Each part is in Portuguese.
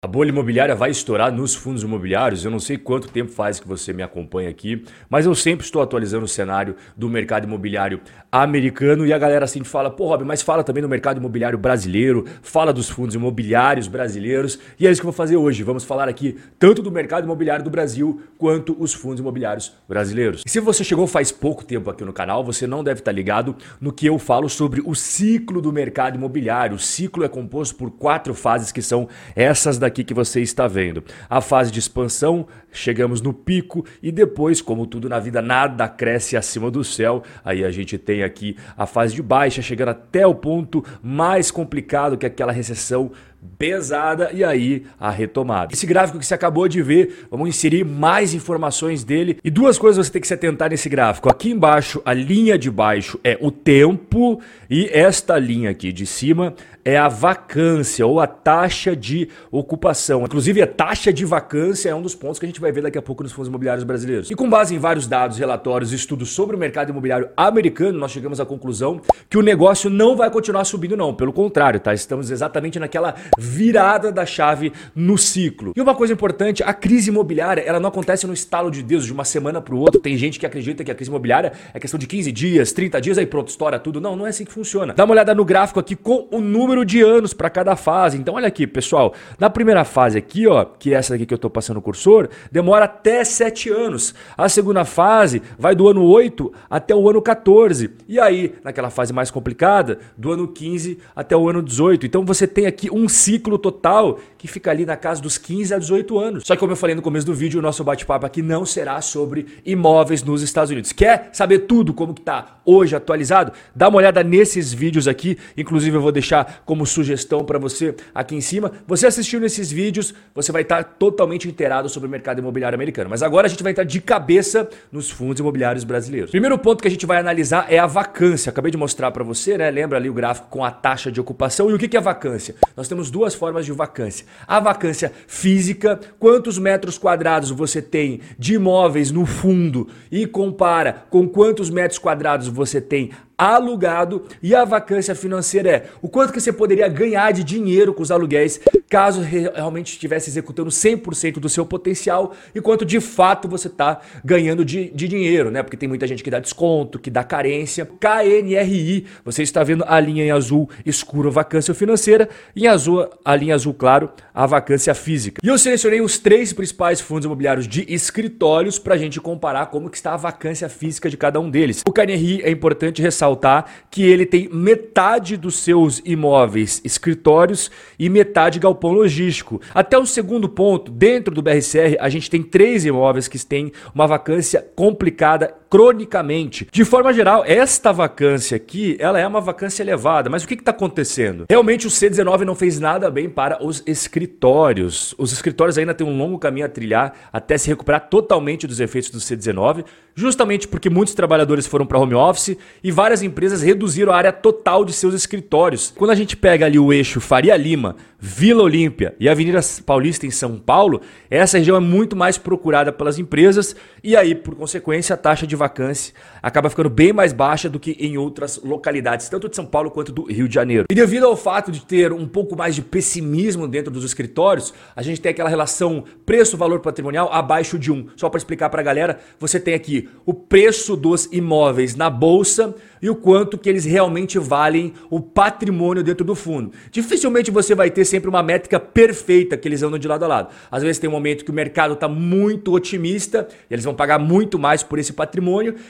A bolha imobiliária vai estourar nos fundos imobiliários. Eu não sei quanto tempo faz que você me acompanha aqui, mas eu sempre estou atualizando o cenário do mercado imobiliário americano e a galera assim fala: pô, Rob, mas fala também do mercado imobiliário brasileiro, fala dos fundos imobiliários brasileiros. E é isso que eu vou fazer hoje. Vamos falar aqui tanto do mercado imobiliário do Brasil quanto os fundos imobiliários brasileiros. E se você chegou faz pouco tempo aqui no canal, você não deve estar ligado no que eu falo sobre o ciclo do mercado imobiliário. O ciclo é composto por quatro fases que são essas da daqui que você está vendo. A fase de expansão, chegamos no pico e depois, como tudo na vida, nada cresce acima do céu. Aí a gente tem aqui a fase de baixa, chegando até o ponto mais complicado que é aquela recessão pesada e aí a retomada. Esse gráfico que você acabou de ver, vamos inserir mais informações dele e duas coisas você tem que se atentar nesse gráfico. Aqui embaixo, a linha de baixo é o tempo e esta linha aqui de cima é a vacância ou a taxa de ocupação. Inclusive, a taxa de vacância é um dos pontos que a gente vai ver daqui a pouco nos fundos imobiliários brasileiros. E com base em vários dados, relatórios e estudos sobre o mercado imobiliário americano, nós chegamos à conclusão que o negócio não vai continuar subindo, não. Pelo contrário, tá? Estamos exatamente naquela virada da chave no ciclo. E uma coisa importante, a crise imobiliária, ela não acontece no estalo de Deus, de uma semana para o outro. Tem gente que acredita que a crise imobiliária é questão de 15 dias, 30 dias, aí pronto, estoura tudo. Não, não é assim que funciona. Dá uma olhada no gráfico aqui com o número de anos para cada fase. Então olha aqui, pessoal, na primeira fase aqui, ó, que é essa aqui que eu estou passando o cursor, demora até 7 anos. A segunda fase vai do ano 8 até o ano 14. E aí, naquela fase mais complicada, do ano 15 até o ano 18. Então você tem aqui um ciclo total que fica ali na casa dos 15 a 18 anos. Só que como eu falei no começo do vídeo, o nosso bate-papo aqui não será sobre imóveis nos Estados Unidos. Quer saber tudo como que tá hoje atualizado? Dá uma olhada nesses vídeos aqui, inclusive eu vou deixar como sugestão para você aqui em cima. Você assistindo esses vídeos, você vai estar totalmente inteirado sobre o mercado imobiliário americano. Mas agora a gente vai entrar de cabeça nos fundos imobiliários brasileiros. Primeiro ponto que a gente vai analisar é a vacância. Acabei de mostrar para você, né? Lembra ali o gráfico com a taxa de ocupação. E o que é vacância? Nós temos duas formas de vacância. A vacância física, quantos metros quadrados você tem de imóveis no fundo e compara com quantos metros quadrados você tem alugado e a vacância financeira é o quanto que você poderia ganhar de dinheiro com os aluguéis caso realmente estivesse executando 100% do seu potencial e quanto de fato você está ganhando de, de dinheiro, né? Porque tem muita gente que dá desconto, que dá carência. KNRI, você está vendo a linha em azul escuro, vacância financeira, e em azul, a linha azul claro, a vacância física. E eu selecionei os três principais fundos imobiliários de escritórios para a gente comparar como que está a vacância física de cada um deles. O KNRI é importante ressaltar que ele tem metade dos seus imóveis escritórios e metade galpão logístico. Até o segundo ponto, dentro do BRCR, a gente tem três imóveis que têm uma vacância complicada cronicamente. De forma geral, esta vacância aqui, ela é uma vacância elevada. Mas o que está acontecendo? Realmente o C19 não fez nada bem para os escritórios. Os escritórios ainda têm um longo caminho a trilhar até se recuperar totalmente dos efeitos do C19, justamente porque muitos trabalhadores foram para home office e várias empresas reduziram a área total de seus escritórios. Quando a gente pega ali o eixo Faria Lima, Vila Olímpia e Avenida Paulista em São Paulo, essa região é muito mais procurada pelas empresas e aí, por consequência, a taxa de vacância acaba ficando bem mais baixa do que em outras localidades, tanto de São Paulo quanto do Rio de Janeiro. E devido ao fato de ter um pouco mais de pessimismo dentro dos escritórios, a gente tem aquela relação preço-valor patrimonial abaixo de 1. Só para explicar para a galera, você tem aqui o preço dos imóveis na bolsa e o quanto que eles realmente valem o patrimônio dentro do fundo. Dificilmente você vai ter sempre uma métrica perfeita que eles andam de lado a lado. Às vezes tem um momento que o mercado está muito otimista e eles vão pagar muito mais por esse patrimônio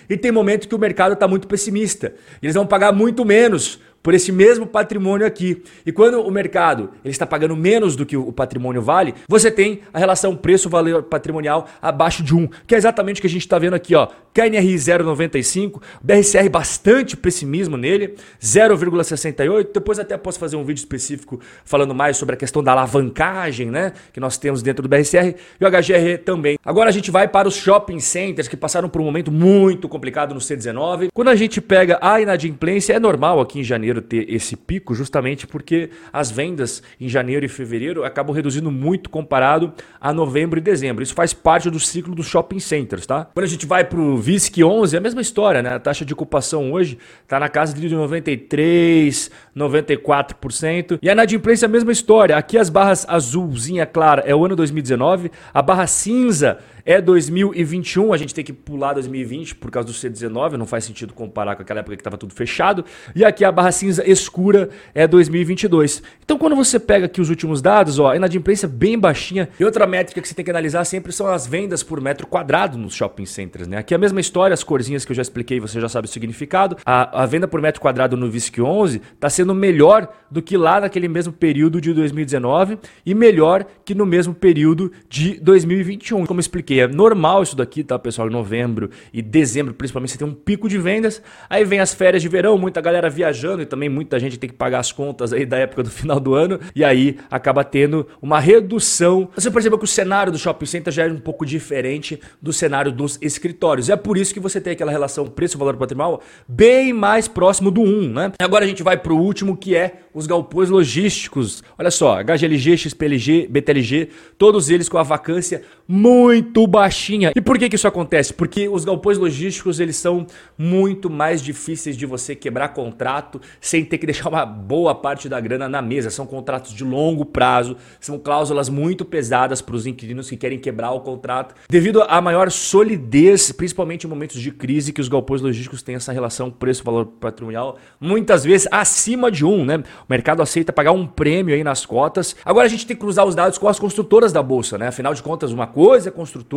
e tem momento que o mercado está muito pessimista. Eles vão pagar muito menos por esse mesmo patrimônio aqui. E quando o mercado ele está pagando menos do que o patrimônio vale, você tem a relação preço-valor patrimonial abaixo de 1, que é exatamente o que a gente está vendo aqui. Ó. KNRI 0,95, BRCR bastante pessimismo nele, 0,68. Depois até posso fazer um vídeo específico falando mais sobre a questão da alavancagem né, que nós temos dentro do BRCR e o HGR também. Agora a gente vai para os shopping centers que passaram por um momento muito complicado no C19. Quando a gente pega a inadimplência, é normal aqui em janeiro janeiro ter esse pico, justamente porque as vendas em janeiro e fevereiro acabam reduzindo muito comparado a novembro e dezembro. Isso faz parte do ciclo dos shopping centers, tá? Quando a gente vai para o VISC 11, é a mesma história, né? A taxa de ocupação hoje está na casa de 93, 94%. E a inadimplência é a mesma história. Aqui as barras azulzinha clara é o ano 2019, a barra cinza é 2021, a gente tem que pular 2020 por causa do C19, não faz sentido comparar com aquela época que estava tudo fechado. E aqui a barra cinza escura é 2022. Então quando você pega aqui os últimos dados, ó, a inadimplência bem baixinha. E outra métrica que você tem que analisar sempre são as vendas por metro quadrado nos shopping centers, né? Aqui é a mesma história, as corzinhas que eu já expliquei, você já sabe o significado. A, a venda por metro quadrado no VISC 11 está sendo melhor do que lá naquele mesmo período de 2019 e melhor que no mesmo período de 2021. Como expliquei, é normal isso daqui, tá, pessoal? Em novembro e dezembro, principalmente, você tem um pico de vendas. Aí vem as férias de verão, muita galera viajando e também muita gente tem que pagar as contas aí da época do final do ano. E aí acaba tendo uma redução. Você percebeu que o cenário do shopping center já é um pouco diferente do cenário dos escritórios. E é por isso que você tem aquela relação preço-valor patrimonial bem mais próximo do 1, né? Agora a gente vai para o último que é os galpões logísticos. Olha só, HGLG, XPLG, BTLG, todos eles com a vacância muito baixinha. E por que, que isso acontece? Porque os galpões logísticos eles são muito mais difíceis de você quebrar contrato sem ter que deixar uma boa parte da grana na mesa. São contratos de longo prazo, são cláusulas muito pesadas para os inquilinos que querem quebrar o contrato, devido à maior solidez, principalmente em momentos de crise, que os galpões logísticos têm essa relação preço-valor patrimonial muitas vezes acima de um, né? O mercado aceita pagar um prêmio aí nas cotas. Agora a gente tem que cruzar os dados com as construtoras da bolsa, né? Afinal de contas, uma coisa é construtora,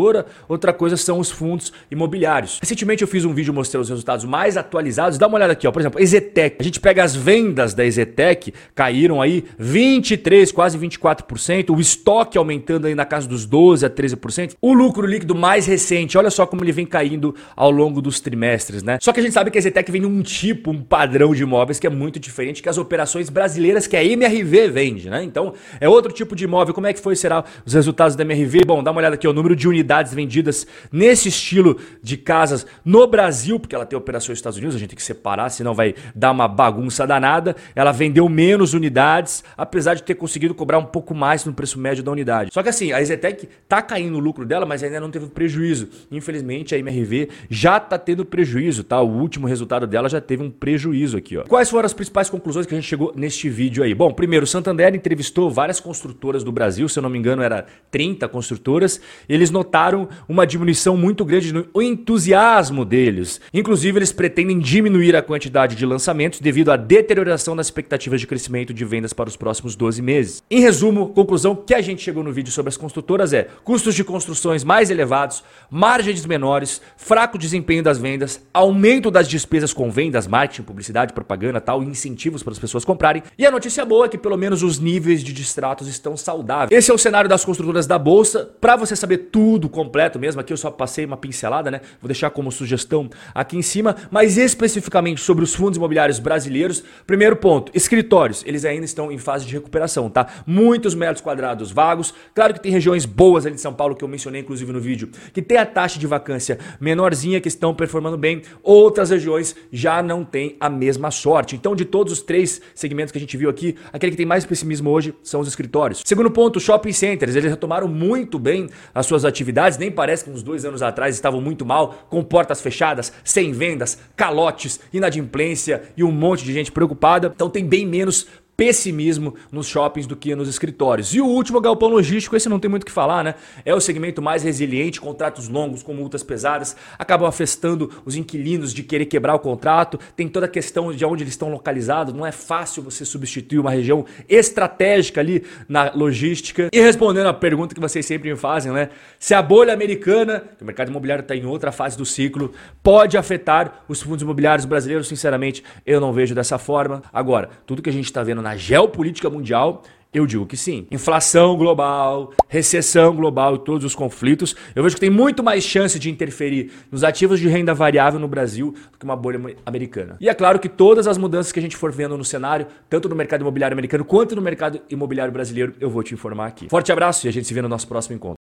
outra coisa são os fundos imobiliários. Recentemente eu fiz um vídeo mostrando os resultados mais atualizados. Dá uma olhada aqui, ó. Por exemplo, Ezetec. A gente pega as vendas da Ezetec, caíram aí 23, quase 24%. O estoque aumentando aí na casa dos 12 a 13%. O lucro líquido mais recente, olha só como ele vem caindo ao longo dos trimestres, né? Só que a gente sabe que a Ezetec vem num tipo, um padrão de imóveis que é muito diferente que as operações brasileiras que a MRV vende, né? Então, é outro tipo de imóvel. Como é que foi será os resultados da MRV? Bom, dá uma olhada aqui, o número de unidades vendidas nesse estilo de casas no Brasil, porque ela tem operações nos Estados Unidos, a gente tem que separar, senão vai dar uma bagunça danada. Ela vendeu menos unidades, apesar de ter conseguido cobrar um pouco mais no preço médio da unidade. Só que assim, a Ezetec tá caindo o lucro dela, mas ainda não teve prejuízo. Infelizmente, a MRV já tá tendo prejuízo, tá? O último resultado dela já teve um prejuízo aqui, ó. Quais foram as principais conclusões que a gente chegou neste vídeo aí? Bom, primeiro, Santander entrevistou várias construtoras do Brasil, se eu não me engano, era 30 construtoras eles notaram uma diminuição muito grande no entusiasmo deles. Inclusive, eles pretendem diminuir a quantidade de lançamentos devido à deterioração das expectativas de crescimento de vendas para os próximos 12 meses. Em resumo, conclusão que a gente chegou no vídeo sobre as construtoras é: custos de construções mais elevados, margens menores, fraco desempenho das vendas, aumento das despesas com vendas, marketing, publicidade, propaganda, tal, incentivos para as pessoas comprarem. E a notícia boa é que pelo menos os níveis de distratos estão saudáveis. Esse é o cenário das construtoras da bolsa. Para você saber tudo completo mesmo, aqui eu só passei uma pincelada, né? Vou deixar como sugestão aqui em cima, mas especificamente sobre os fundos imobiliários brasileiros. Primeiro ponto, escritórios, eles ainda estão em fase de recuperação, tá? Muitos metros quadrados vagos. Claro que tem regiões boas ali de São Paulo que eu mencionei inclusive no vídeo, que tem a taxa de vacância menorzinha que estão performando bem. Outras regiões já não têm a mesma sorte. Então, de todos os três segmentos que a gente viu aqui, aquele que tem mais pessimismo hoje são os escritórios. Segundo ponto, shopping centers, eles retomaram muito bem as suas atividades. Nem parece que uns dois anos atrás estavam muito mal, com portas fechadas, sem vendas, calotes, inadimplência e um monte de gente preocupada. Então tem bem menos pessimismo nos shoppings do que nos escritórios. E o último galpão logístico, esse não tem muito o que falar, né? É o segmento mais resiliente, contratos longos com multas pesadas, acabam afetando os inquilinos de querer quebrar o contrato. Tem toda a questão de onde eles estão localizados, não é fácil você substituir uma região estratégica ali na logística. E respondendo a pergunta que vocês sempre me fazem, né? Se a bolha americana, que o mercado imobiliário está em outra fase do ciclo, pode afetar os fundos imobiliários brasileiros, sinceramente, eu não vejo dessa forma. Agora, tudo que a gente está vendo na na geopolítica mundial, eu digo que sim. Inflação global, recessão global e todos os conflitos, eu vejo que tem muito mais chance de interferir nos ativos de renda variável no Brasil do que uma bolha americana. E é claro que todas as mudanças que a gente for vendo no cenário, tanto no mercado imobiliário americano quanto no mercado imobiliário brasileiro, eu vou te informar aqui. Forte abraço e a gente se vê no nosso próximo encontro.